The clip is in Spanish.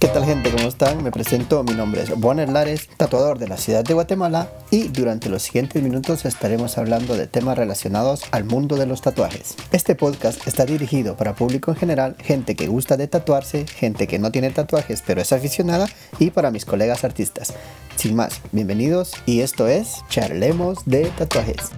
¿Qué tal gente? ¿Cómo están? Me presento, mi nombre es Bonner Lares, tatuador de la ciudad de Guatemala y durante los siguientes minutos estaremos hablando de temas relacionados al mundo de los tatuajes. Este podcast está dirigido para público en general, gente que gusta de tatuarse, gente que no tiene tatuajes pero es aficionada y para mis colegas artistas. Sin más, bienvenidos y esto es Charlemos de Tatuajes.